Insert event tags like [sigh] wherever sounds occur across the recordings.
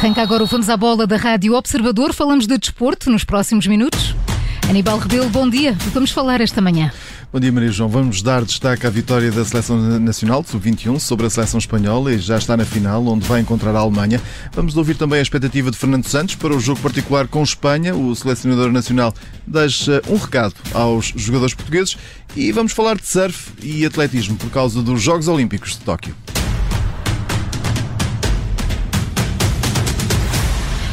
Arranca agora o Vamos à Bola da Rádio Observador. Falamos de desporto nos próximos minutos. Aníbal Rebelo, bom dia. Vamos falar esta manhã. Bom dia, Maria João. Vamos dar destaque à vitória da Seleção Nacional de Sub-21 sobre a Seleção Espanhola e já está na final, onde vai encontrar a Alemanha. Vamos ouvir também a expectativa de Fernando Santos para o jogo particular com Espanha. O selecionador nacional deixa um recado aos jogadores portugueses e vamos falar de surf e atletismo por causa dos Jogos Olímpicos de Tóquio.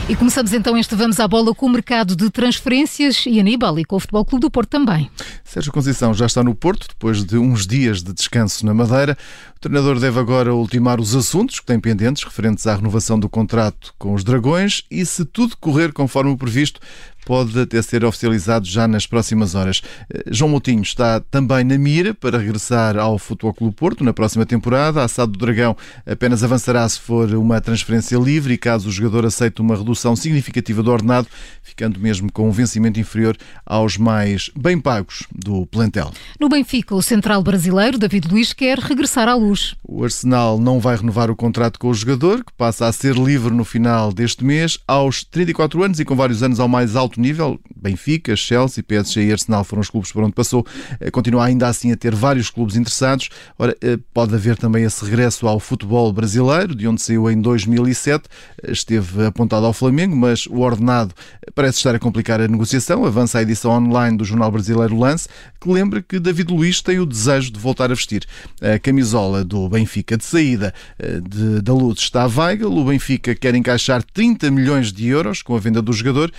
E começamos então este Vamos à Bola com o mercado de transferências e Aníbal e com o Futebol Clube do Porto também. Sérgio Conceição já está no Porto, depois de uns dias de descanso na Madeira. O treinador deve agora ultimar os assuntos que tem pendentes referentes à renovação do contrato com os Dragões e, se tudo correr conforme o previsto, pode até ser oficializado já nas próximas horas. Eh, João Moutinho está também na mira para regressar ao Futebol Clube Porto na próxima temporada. A Assado do Dragão apenas avançará se for uma transferência livre e caso o jogador aceite uma redução significativa do ordenado, ficando mesmo com um vencimento inferior aos mais bem pagos do plantel. No Benfica, o central brasileiro David Luiz quer regressar à luz. O Arsenal não vai renovar o contrato com o jogador, que passa a ser livre no final deste mês, aos 34 anos e com vários anos ao mais alto nível. Benfica, Chelsea, PSG e Arsenal foram os clubes por onde passou. Eh, continua ainda assim a ter vários clubes interessados. Ora, eh, pode haver também esse regresso ao futebol brasileiro, de onde saiu em 2007. Eh, esteve apontado ao Flamengo, mas o ordenado parece estar a complicar a negociação. Avança a edição online do jornal brasileiro Lance, que lembra que David Luiz tem o desejo de voltar a vestir a camisola do Benfica de saída de, da Luz está a Weigl. O Benfica quer encaixar 30 milhões de euros com a venda do jogador,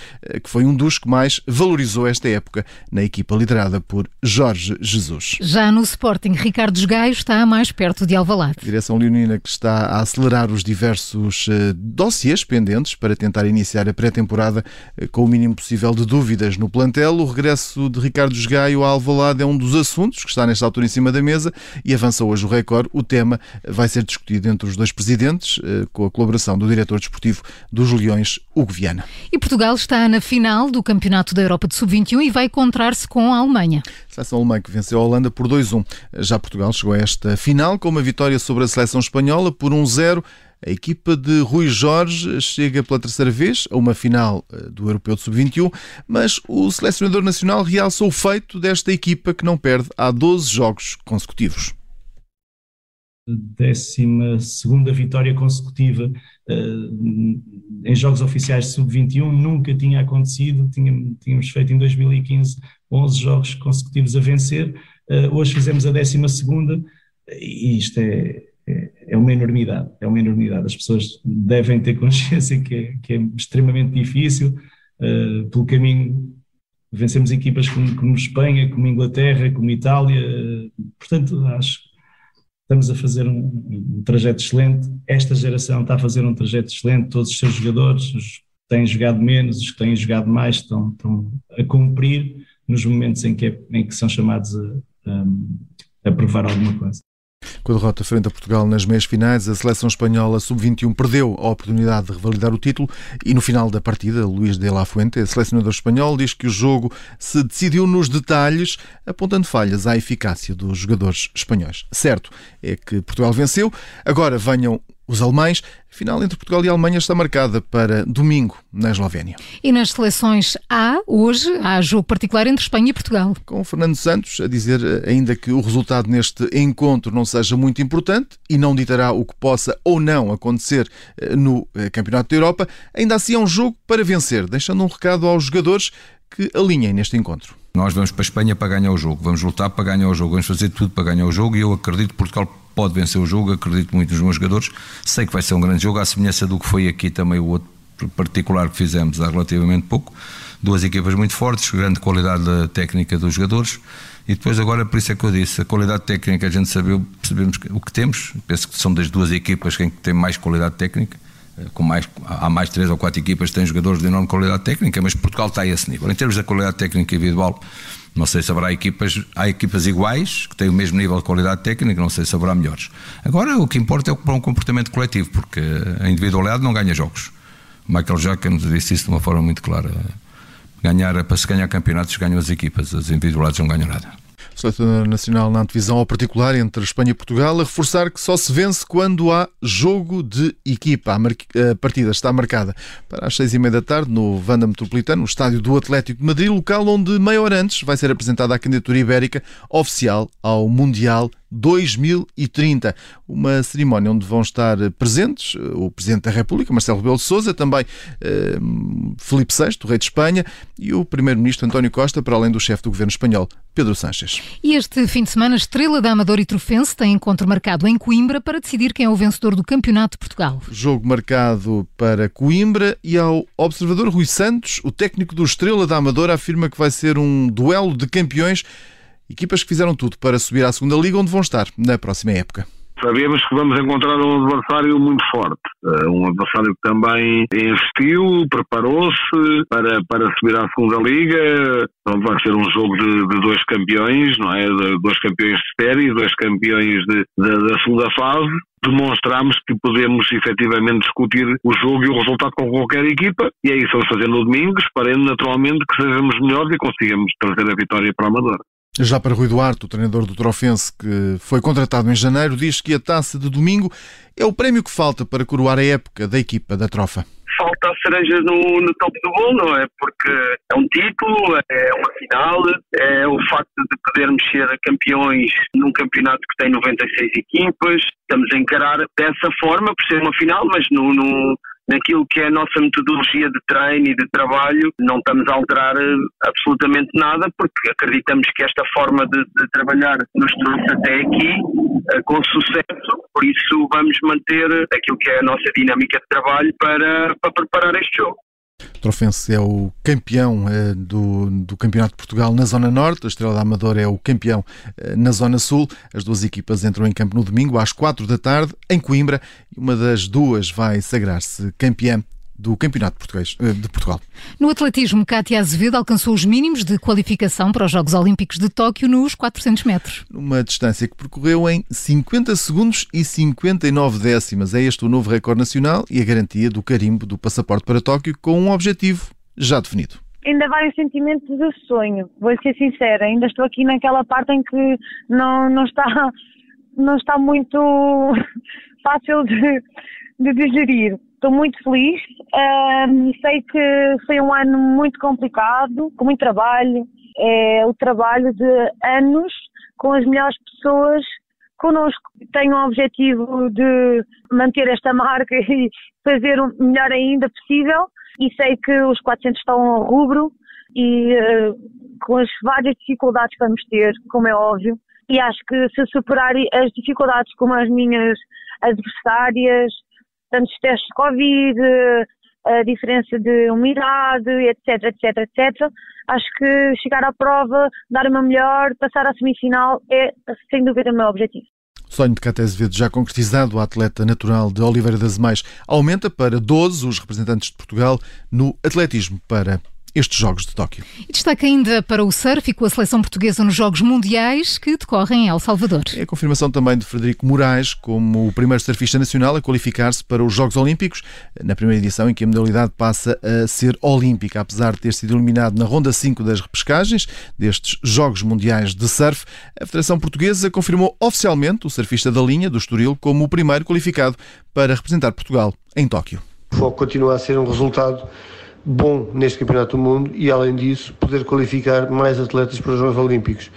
que foi um dos que mais valorizou esta época na equipa liderada por Jorge Jesus. Já no Sporting, Ricardo Gaio está mais perto de Alvalade. A direção leonina que está a acelerar os diversos uh, dossiês pendentes para tentar iniciar a pré-temporada com o mínimo possível de dúvidas no plantel. O regresso de Ricardo Gaio a Alvalade é um dos assuntos que está nesta altura em cima da mesa e avança hoje o recorde. O tema vai ser discutido entre os dois presidentes uh, com a colaboração do diretor desportivo dos Leões, Hugo Viana. E Portugal está na final do Campeonato da Europa de Sub-21 e vai encontrar-se com a Alemanha. A seleção alemã que venceu a Holanda por 2-1. Já Portugal chegou a esta final com uma vitória sobre a seleção espanhola por 1-0. A equipa de Rui Jorge chega pela terceira vez a uma final eh, do Europeu de Sub-21, mas o selecionador nacional realçou o feito desta equipa que não perde há 12 jogos consecutivos. Décima segunda vitória consecutiva uh, em jogos oficiais de sub-21 nunca tinha acontecido, tínhamos, tínhamos, feito em 2015 11 jogos consecutivos a vencer, uh, hoje fizemos a 12 segunda e isto é, é, é, uma enormidade, é uma enormidade, as pessoas devem ter consciência que é, que é extremamente difícil, uh, pelo caminho. Vencemos equipas como, como Espanha, como Inglaterra, como Itália, portanto acho estamos a fazer um, um, trajeto excelente, esta geração está a fazer um trajeto excelente, todos os seus jogadores, os que têm jogado menos, os que têm jogado mais, estão, estão a cumprir nos momentos em que, é, em que são chamados a, a, a provar alguma coisa. Com a derrota frente a Portugal nas meias finais, a seleção espanhola sub-21 perdeu a oportunidade de revalidar o título e no final da partida, Luís de la Fuente, selecionador espanhol, diz que o jogo se decidiu nos detalhes, apontando falhas à eficácia dos jogadores espanhóis. Certo é que Portugal venceu, agora venham os alemães. A final entre Portugal e Alemanha está marcada para domingo, na Eslovénia. E nas seleções A, hoje, há jogo particular entre Espanha e Portugal. Com Fernando Santos a dizer eh, ainda que o resultado neste encontro não seja muito importante e não ditará o que possa ou não acontecer eh, no eh, Campeonato da Europa, ainda assim é um jogo para vencer, deixando um recado aos jogadores que alinhem neste encontro. Nós vamos para a Espanha para ganhar o jogo, vamos lutar para ganhar o jogo, vamos fazer tudo para ganhar o jogo e eu acredito que Portugal pode vencer o jogo, acredito muito nos meus jogadores, sei que vai ser um grande jogo, à semelhança do que foi aqui também o outro particular que fizemos há relativamente pouco. Duas equipas muito fortes, grande qualidade técnica dos jogadores. E depois, agora, por isso é que eu disse: a qualidade técnica, a gente sabe, percebemos o que temos. Penso que são das duas equipas quem tem mais qualidade técnica. Eh, com mais, há mais três ou quatro equipas que têm jogadores de enorme qualidade técnica, mas Portugal está a esse nível. Em termos da qualidade técnica individual, não sei se haverá equipas, há equipas iguais que têm o mesmo nível de qualidade técnica, não sei se haverá melhores. Agora, o que importa é o um comportamento coletivo, porque a individualidade não ganha jogos. Michael Jackson disse isso de uma forma muito clara. Ganhar, para se ganhar campeonatos, ganham as equipas, as individualidades não ganham nada. Selecionador nacional na antevisão ao particular entre Espanha e Portugal, a reforçar que só se vence quando há jogo de equipa. A partida está marcada para as seis e meia da tarde no Vanda Metropolitano, no estádio do Atlético de Madrid, local onde, meia hora antes, vai ser apresentada a candidatura ibérica oficial ao Mundial 2030. Uma cerimónia onde vão estar presentes eh, o Presidente da República, Marcelo Rebelo de Sousa, também eh, Felipe VI, o Rei de Espanha, e o Primeiro-Ministro António Costa, para além do chefe do Governo Espanhol, Pedro Sánchez. E este fim de semana, Estrela da Amador e Trofense tem encontro marcado em Coimbra para decidir quem é o vencedor do Campeonato de Portugal. Jogo marcado para Coimbra e ao observador Rui Santos, o técnico do Estrela da Amador, afirma que vai ser um duelo de campeões Equipas que fizeram tudo para subir à segunda liga, onde vão estar na próxima época. Sabemos que vamos encontrar um adversário muito forte, eh, um adversário que também investiu, preparou-se para, para subir à segunda liga, então vai ser um jogo de, de dois campeões, não é? De, dois campeões de série, dois campeões de, de, da segunda fase. Demonstramos que podemos efetivamente discutir o jogo e o resultado com qualquer equipa, e é isso que vamos fazer no domingo, esperando naturalmente que sejamos melhores e consigamos trazer a vitória para a Amadora. Já para Rui Duarte, o treinador do Trofense, que foi contratado em janeiro, diz que a taça de domingo é o prémio que falta para coroar a época da equipa da Trofa. Falta a cereja no, no topo do bolo, não é? Porque é um título, é uma final, é o facto de podermos ser campeões num campeonato que tem 96 equipas. Estamos a encarar dessa forma, por ser uma final, mas no, no naquilo que é a nossa metodologia de treino e de trabalho, não estamos a alterar eh, absolutamente nada, porque acreditamos que esta forma de, de trabalhar nos trouxe até aqui uh, com sucesso, por isso vamos manter aquilo que é a nossa dinâmica de trabalho para, para preparar este jogo. Trofense é o campeão eh, do, do Campeonato de Portugal na Zona Norte, a Estrela da Amadora é o campeão eh, na Zona Sul. As duas equipas entram em campo no domingo às quatro da tarde, em Coimbra, e uma das duas vai sagrar-se campeã do Campeonato Português, eh, de Portugal. No atletismo, Cátia Azevedo alcançou os mínimos de qualificação para os Jogos Olímpicos de Tóquio nos 400 metros. Numa distância que percorreu em 50 segundos e 59 décimas. É este o novo recorde nacional e a garantia do carimbo do passaporte para Tóquio com um objetivo já definido ainda vários sentimentos de sonho, vou ser sincera, ainda estou aqui naquela parte em que não, não está não está muito [laughs] fácil de, de digerir. Estou muito feliz. Um, sei que foi um ano muito complicado, com muito trabalho. É o trabalho de anos com as melhores pessoas connosco. Tenho um objetivo de manter esta marca [laughs] e fazer o melhor ainda possível. E sei que os 400 estão ao rubro e uh, com as várias dificuldades que vamos ter, como é óbvio. E acho que se superar as dificuldades como as minhas adversárias, tantos testes de Covid, a diferença de umidade, etc, etc, etc. Acho que chegar à prova, dar uma melhor, passar à semifinal é, sem dúvida, o meu objetivo. Sonho de Cate Azevedo já concretizado, a atleta natural de Oliveira das Mais aumenta para 12 os representantes de Portugal no atletismo para estes Jogos de Tóquio. E destaca ainda para o surf e com a seleção portuguesa nos Jogos Mundiais que decorrem em El Salvador. É a confirmação também de Frederico Moraes como o primeiro surfista nacional a qualificar-se para os Jogos Olímpicos, na primeira edição em que a modalidade passa a ser olímpica, apesar de ter sido eliminado na ronda 5 das repescagens destes Jogos Mundiais de Surf. A Federação Portuguesa confirmou oficialmente o surfista da linha do Estoril como o primeiro qualificado para representar Portugal em Tóquio. O foco continua a ser um resultado bom neste Campeonato do Mundo e, além disso, poder qualificar mais atletas para os Jogos Olímpicos,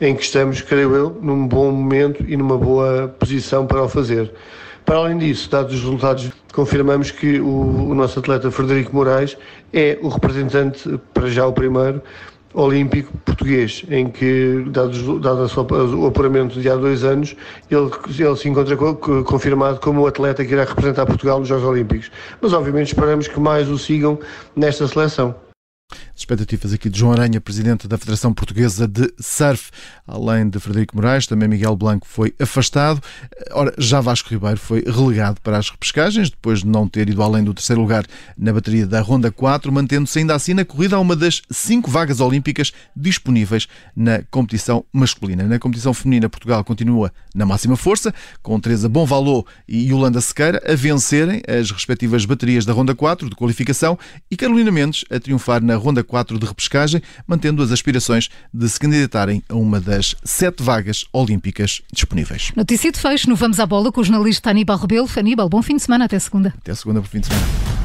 em que estamos, creio eu, num bom momento e numa boa posição para o fazer. Para além disso, dados os resultados, confirmamos que o, o nosso atleta Frederico Moraes é o representante, para já o primeiro, olímpico português, em que, dado, dado o apuramento de há dois anos, ele, ele se encontra confirmado como o atleta que irá representar Portugal nos Jogos Olímpicos. Mas, obviamente, esperamos que mais o sigam nesta seleção. Expectativas aqui de João Aranha, presidente da Federação Portuguesa de Surf. Além de Frederico Moraes, também Miguel Blanco foi afastado. Ora, já Vasco Ribeiro foi relegado para as repescagens, depois de não ter ido além do terceiro lugar na bateria da Ronda 4, mantendo-se ainda assim na corrida a uma das cinco vagas olímpicas disponíveis na competição masculina. Na competição feminina, Portugal continua na máxima força, com Teresa Bonvalot e Yolanda Sequeira a vencerem as respectivas baterias da Ronda 4 de qualificação e Carolina Mendes a triunfar na Ronda 4 de repescagem, mantendo as aspirações de se candidatarem a uma das sete vagas olímpicas disponíveis. Notícia de fecho no Vamos à Bola com o jornalista Aníbal Rebelo. Aníbal, bom fim de semana, até segunda. Até segunda por fim de semana.